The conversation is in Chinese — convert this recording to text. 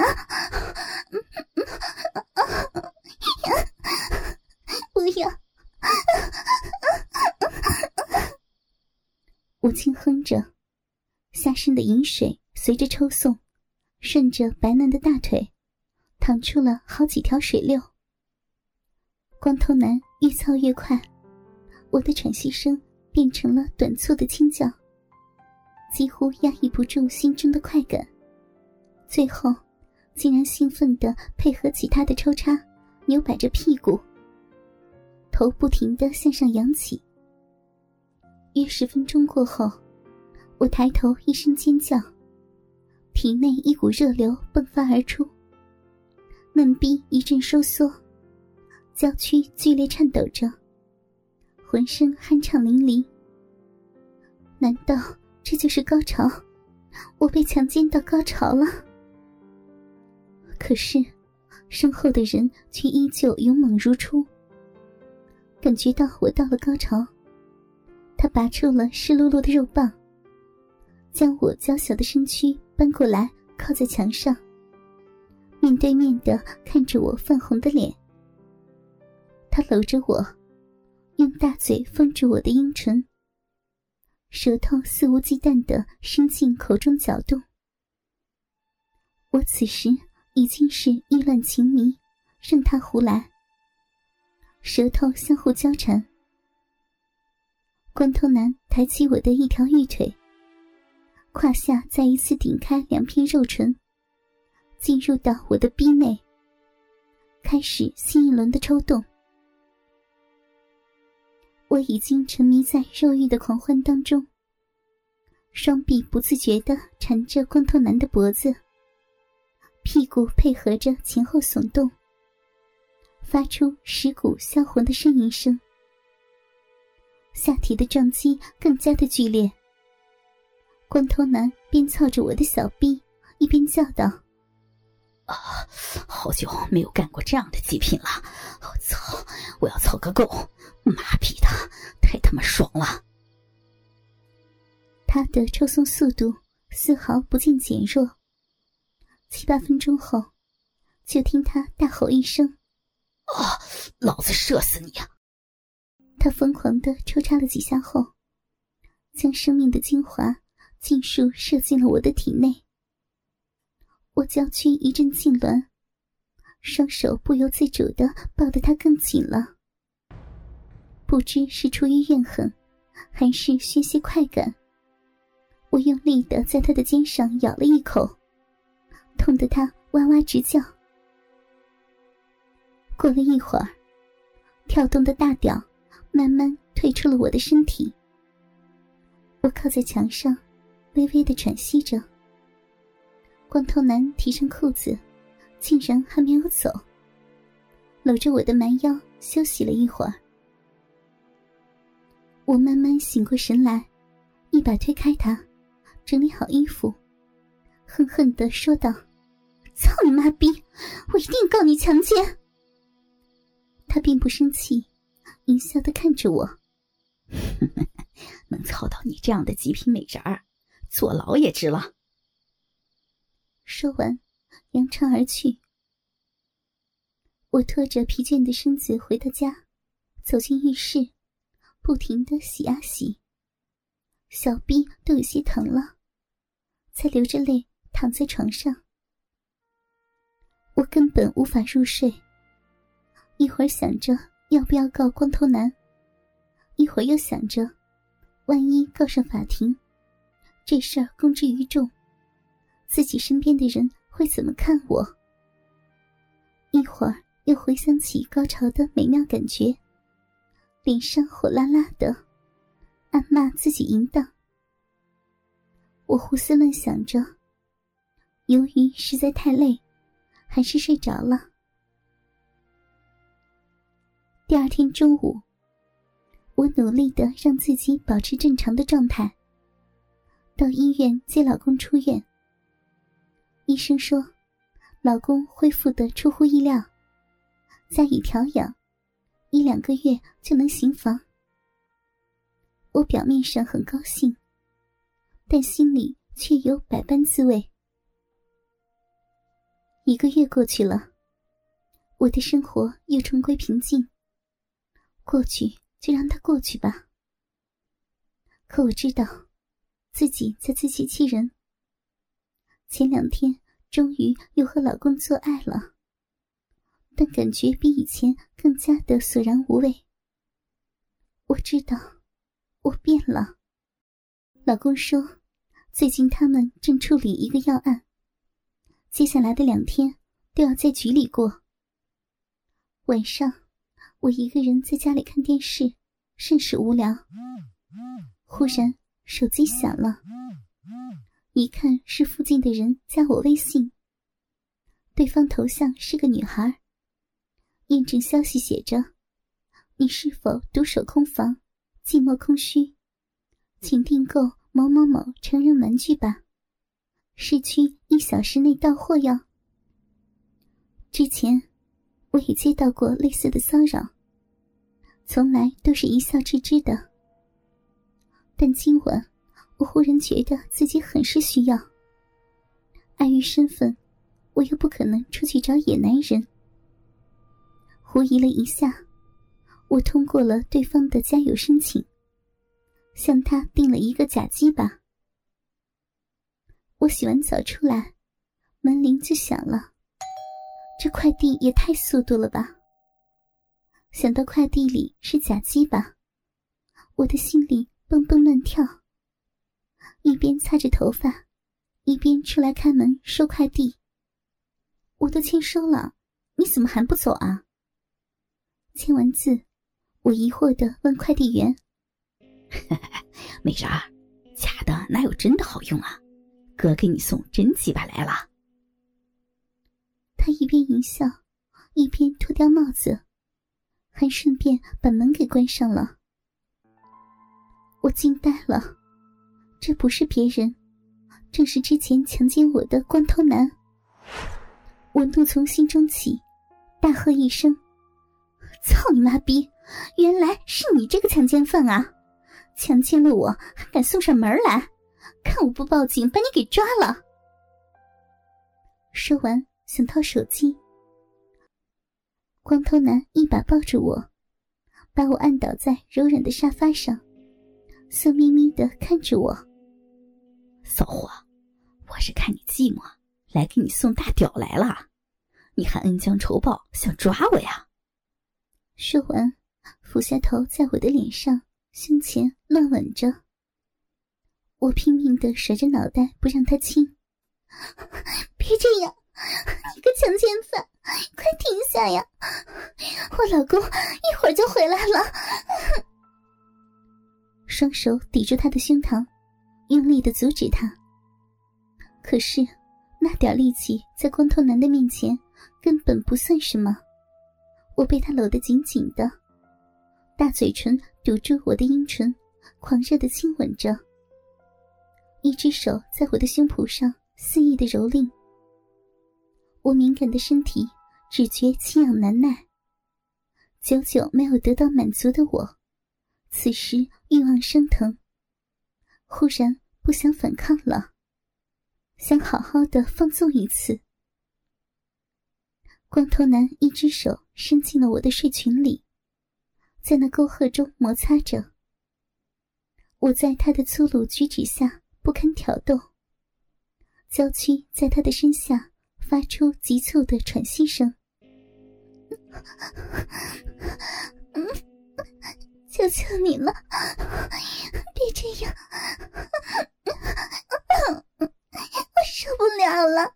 呢？不要！我轻哼着，下身的饮水随着抽送，顺着白嫩的大腿，淌出了好几条水流。光头男越操越快，我的喘息声变成了短促的轻叫，几乎压抑不住心中的快感。最后，竟然兴奋地配合起他的抽插，扭摆着屁股，头不停地向上扬起。约十分钟过后，我抬头一声尖叫，体内一股热流迸发而出，嫩逼一阵收缩，娇躯剧烈颤抖着，浑身酣畅淋漓。难道这就是高潮？我被强奸到高潮了？可是，身后的人却依旧勇猛如初。感觉到我到了高潮。他拔出了湿漉漉的肉棒，将我娇小的身躯搬过来，靠在墙上，面对面的看着我泛红的脸。他搂着我，用大嘴封住我的阴唇，舌头肆无忌惮的伸进口中搅动。我此时已经是意乱情迷，任他胡来，舌头相互交缠。光头男抬起我的一条玉腿，胯下再一次顶开两片肉唇，进入到我的逼内，开始新一轮的抽动。我已经沉迷在肉欲的狂欢当中，双臂不自觉的缠着光头男的脖子，屁股配合着前后耸动，发出蚀骨销魂的呻吟声。下体的撞击更加的剧烈。光头男边操着我的小臂，一边叫道：“啊，好久没有干过这样的极品了！我操，我要操个够！妈逼的，太他妈爽了！”他的抽送速度丝毫不见减弱。七八分钟后，就听他大吼一声：“啊，老子射死你！”他疯狂的抽插了几下后，将生命的精华尽数射进了我的体内。我娇躯一阵痉挛，双手不由自主的抱得他更紧了。不知是出于怨恨，还是宣泄快感，我用力的在他的肩上咬了一口，痛得他哇哇直叫。过了一会儿，跳动的大屌。慢慢退出了我的身体，我靠在墙上，微微的喘息着。光头男提上裤子，竟然还没有走，搂着我的蛮腰休息了一会儿。我慢慢醒过神来，一把推开他，整理好衣服，恨恨的说道：“操你妈逼！我一定告你强奸！”他并不生气。阴笑的看着我，能操到你这样的极品美人儿，坐牢也值了。说完，扬长而去。我拖着疲倦的身子回到家，走进浴室，不停的洗啊洗，小臂都有些疼了，才流着泪躺在床上。我根本无法入睡，一会儿想着。要不要告光头男？一会儿又想着，万一告上法庭，这事儿公之于众，自己身边的人会怎么看我？一会儿又回想起高潮的美妙感觉，脸上火辣辣的，暗骂自己淫荡。我胡思乱想着，由于实在太累，还是睡着了。第二天中午，我努力的让自己保持正常的状态。到医院接老公出院。医生说，老公恢复的出乎意料，加以调养，一两个月就能行房。我表面上很高兴，但心里却有百般滋味。一个月过去了，我的生活又重归平静。过去就让它过去吧。可我知道，自己在自欺欺人。前两天终于又和老公做爱了，但感觉比以前更加的索然无味。我知道，我变了。老公说，最近他们正处理一个要案，接下来的两天都要在局里过。晚上，我一个人在家里看电视，甚是无聊。忽然，手机响了。一看是附近的人加我微信，对方头像是个女孩。验证消息写着：“你是否独守空房，寂寞空虚？请订购某某某成人玩具吧，市区一小时内到货哟。”之前我也接到过类似的骚扰，从来都是一笑置之的。但今晚。我忽然觉得自己很是需要。碍于身份，我又不可能出去找野男人。狐疑了一下，我通过了对方的加油申请，向他订了一个假鸡巴。我洗完澡出来，门铃就响了。这快递也太速度了吧！想到快递里是假鸡巴，我的心里蹦蹦乱跳。一边擦着头发，一边出来开门收快递。我都签收了，你怎么还不走啊？签完字，我疑惑的问快递员：“ 没啥，假的哪有真的好用啊？哥给你送真鸡巴来了。”他一边淫笑，一边脱掉帽子，还顺便把门给关上了。我惊呆了。这不是别人，正是之前强奸我的光头男。我怒从心中起，大喝一声：“操你妈逼！原来是你这个强奸犯啊！强奸了我还敢送上门来，看我不报警把你给抓了！”说完，想掏手机，光头男一把抱住我，把我按倒在柔软的沙发上，色眯眯的看着我。骚货，我是看你寂寞，来给你送大屌来了，你还恩将仇报，想抓我呀？说完，俯下头在我的脸上、胸前乱吻着。我拼命的甩着脑袋不让他亲，别这样，你个强奸犯，快停下呀！我老公一会儿就回来了。双手抵住他的胸膛。用力的阻止他，可是那点力气在光头男的面前根本不算什么。我被他搂得紧紧的，大嘴唇堵住我的阴唇，狂热的亲吻着。一只手在我的胸脯上肆意的蹂躏，我敏感的身体只觉轻痒难耐。久久没有得到满足的我，此时欲望升腾。忽然不想反抗了，想好好的放纵一次。光头男一只手伸进了我的睡裙里，在那沟壑中摩擦着。我在他的粗鲁举止下不堪挑动。娇躯在他的身下发出急促的喘息声。求求你了，别这样，我受不了了。